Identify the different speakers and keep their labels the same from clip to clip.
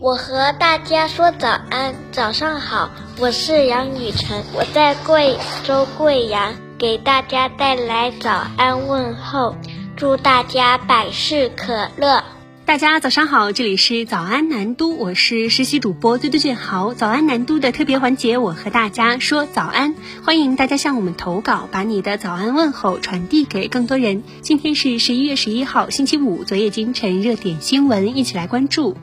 Speaker 1: 我和大家说早安，早上好，我是杨雨晨，我在贵州贵阳给大家带来早安问候，祝大家百事可乐。
Speaker 2: 大家早上好，这里是早安南都，我是实习主播嘟嘟俊豪。早安南都的特别环节，我和大家说早安，欢迎大家向我们投稿，把你的早安问候传递给更多人。今天是十一月十一号，星期五，昨夜今晨热点新闻，一起来关注。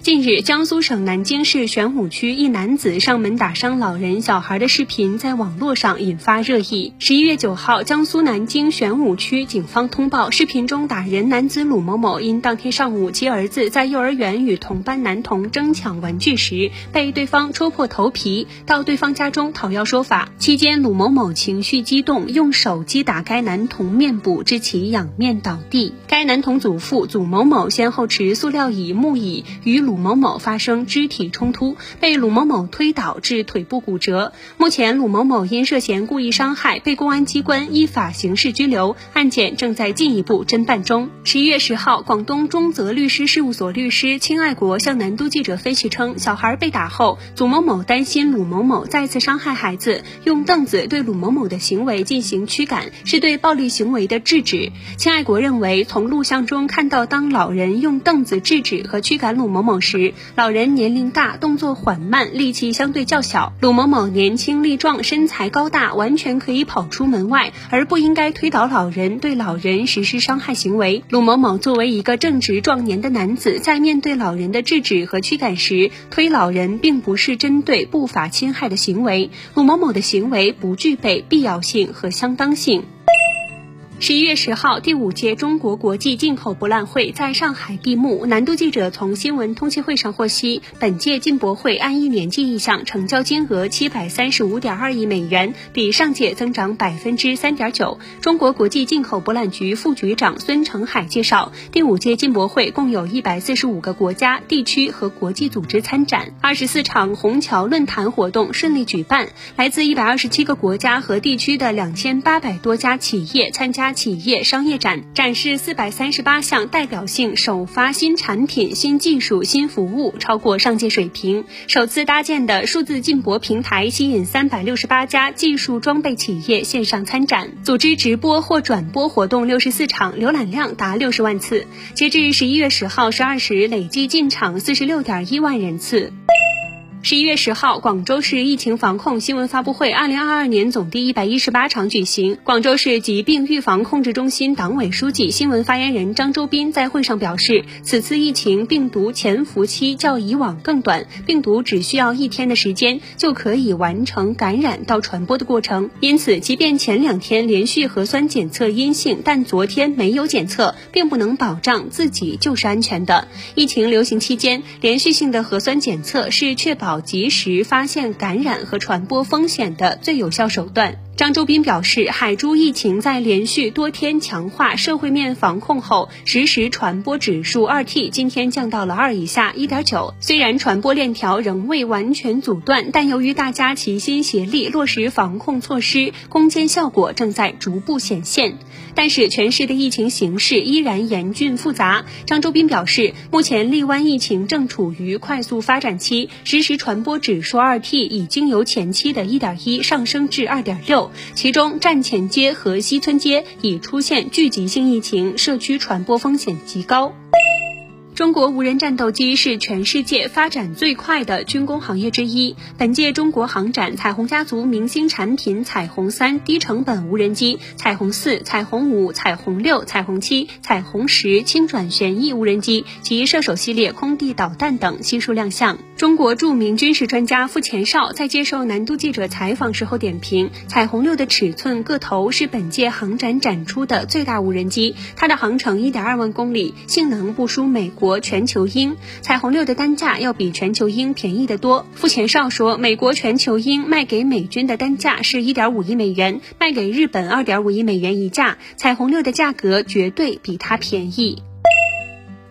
Speaker 2: 近日，江苏省南京市玄武区一男子上门打伤老人、小孩的视频在网络上引发热议。十一月九号，江苏南京玄武区警方通报，视频中打人男子鲁某某因当天上午其儿子在幼儿园与同班男童争抢玩具时被对方戳破头皮，到对方家中讨要说法。期间，鲁某某情绪激动，用手击打该男童面部，致其仰面倒地。该男童祖父祖某某先后持塑料椅、木椅与鲁。某某发生肢体冲突，被鲁某某推倒致腿部骨折。目前，鲁某某因涉嫌故意伤害被公安机关依法刑事拘留，案件正在进一步侦办中。十一月十号，广东中泽律师事务所律师青爱国向南都记者分析称，小孩被打后，祖某某担心鲁某某再次伤害孩子，用凳子对鲁某某的行为进行驱赶，是对暴力行为的制止。青爱国认为，从录像中看到，当老人用凳子制止和驱赶鲁某某。时，老人年龄大，动作缓慢，力气相对较小。鲁某某年轻力壮，身材高大，完全可以跑出门外，而不应该推倒老人，对老人实施伤害行为。鲁某某作为一个正值壮年的男子，在面对老人的制止和驱赶时，推老人并不是针对不法侵害的行为。鲁某某的行为不具备必要性和相当性。十一月十号，第五届中国国际进口博览会在上海闭幕。南都记者从新闻通气会上获悉，本届进博会按一年计意向，成交金额七百三十五点二亿美元，比上届增长百分之三点九。中国国际进口博览局副局长孙成海介绍，第五届进博会共有一百四十五个国家、地区和国际组织参展，二十四场虹桥论坛活动顺利举办，来自一百二十七个国家和地区的两千八百多家企业参加。企业商业展展示四百三十八项代表性首发新产品、新技术、新服务，超过上届水平。首次搭建的数字进博平台吸引三百六十八家技术装备企业线上参展，组织直播或转播活动六十四场，浏览量达六十万次。截至十一月十号十二时，累计进场四十六点一万人次。十一月十号，广州市疫情防控新闻发布会二零二二年总第一百一十八场举行。广州市疾病预防控制中心党委书记、新闻发言人张周斌在会上表示，此次疫情病毒潜伏期较以往更短，病毒只需要一天的时间就可以完成感染到传播的过程。因此，即便前两天连续核酸检测阴性，但昨天没有检测，并不能保障自己就是安全的。疫情流行期间，连续性的核酸检测是确保。好及时发现感染和传播风险的最有效手段。张周斌表示，海珠疫情在连续多天强化社会面防控后，实时传播指数二 T 今天降到了二以下，一点九。虽然传播链条仍未完全阻断，但由于大家齐心协力落实防控措施，攻坚效果正在逐步显现。但是，全市的疫情形势依然严峻复杂。张周斌表示，目前荔湾疫情正处于快速发展期，实时传播指数二 T 已经由前期的一点一上升至二点六。其中，站前街和西村街已出现聚集性疫情，社区传播风险极高。中国无人战斗机是全世界发展最快的军工行业之一。本届中国航展，彩虹家族明星产品彩虹三低成本无人机、彩虹四、彩虹五、彩虹六、彩虹七、彩虹十轻转旋翼无人机及射手系列空地导弹等悉数亮相。中国著名军事专家傅前哨在接受南都记者采访时候点评：彩虹六的尺寸、个头是本届航展展出的最大无人机，它的航程一点二万公里，性能不输美国。全球鹰彩虹六的单价要比全球鹰便宜得多。傅前哨说，美国全球鹰卖给美军的单价是一点五亿美元，卖给日本二点五亿美元一架，彩虹六的价格绝对比它便宜。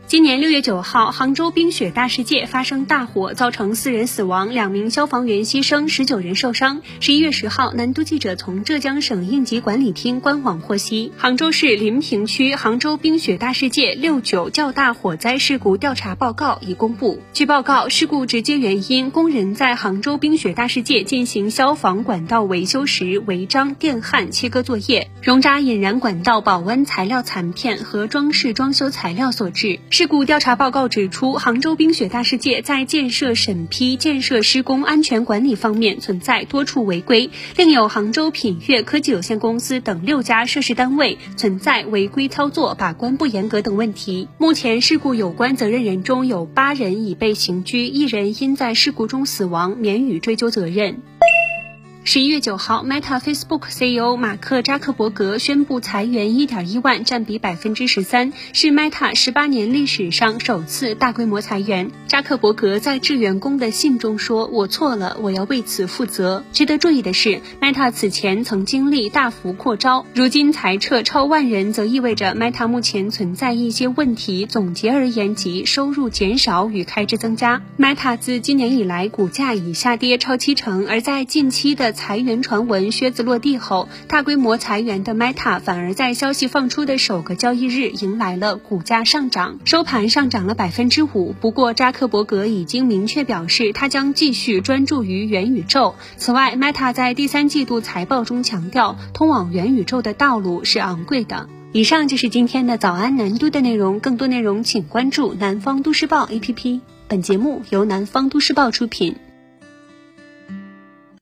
Speaker 2: 今年六月九号，杭州冰雪大世界发生大火，造成四人死亡，两名消防员牺牲，十九人受伤。十一月十号，南都记者从浙江省应急管理厅官网获悉，杭州市临平区杭州冰雪大世界六九较大火灾事故调查报告已公布。据报告，事故直接原因，工人在杭州冰雪大世界进行消防管道维修时违章电焊切割作业，熔渣引燃管道保温材料残片和装饰装修材料所致。事故调查报告指出，杭州冰雪大世界在建设审批、建设施工安全管理方面存在多处违规，另有杭州品悦科技有限公司等六家涉事单位存在违规操作、把关不严格等问题。目前，事故有关责任人中有八人已被刑拘，一人因在事故中死亡，免予追究责任。十一月九号，Meta Facebook CEO 马克扎克伯格宣布裁员一点一万，占比百分之十三，是 Meta 十八年历史上首次大规模裁员。扎克伯格在致员工的信中说：“我错了，我要为此负责。”值得注意的是，Meta 此前曾经历大幅扩招，如今裁撤超万人，则意味着 Meta 目前存在一些问题。总结而言，即收入减少与开支增加。Meta 自今年以来股价已下跌超七成，而在近期的裁员传闻靴子落地后，大规模裁员的 Meta 反而在消息放出的首个交易日迎来了股价上涨，收盘上涨了百分之五。不过扎克伯格已经明确表示，他将继续专注于元宇宙。此外，Meta 在第三季度财报中强调，通往元宇宙的道路是昂贵的。以上就是今天的早安南都的内容，更多内容请关注南方都市报 APP。本节目由南方都市报出品。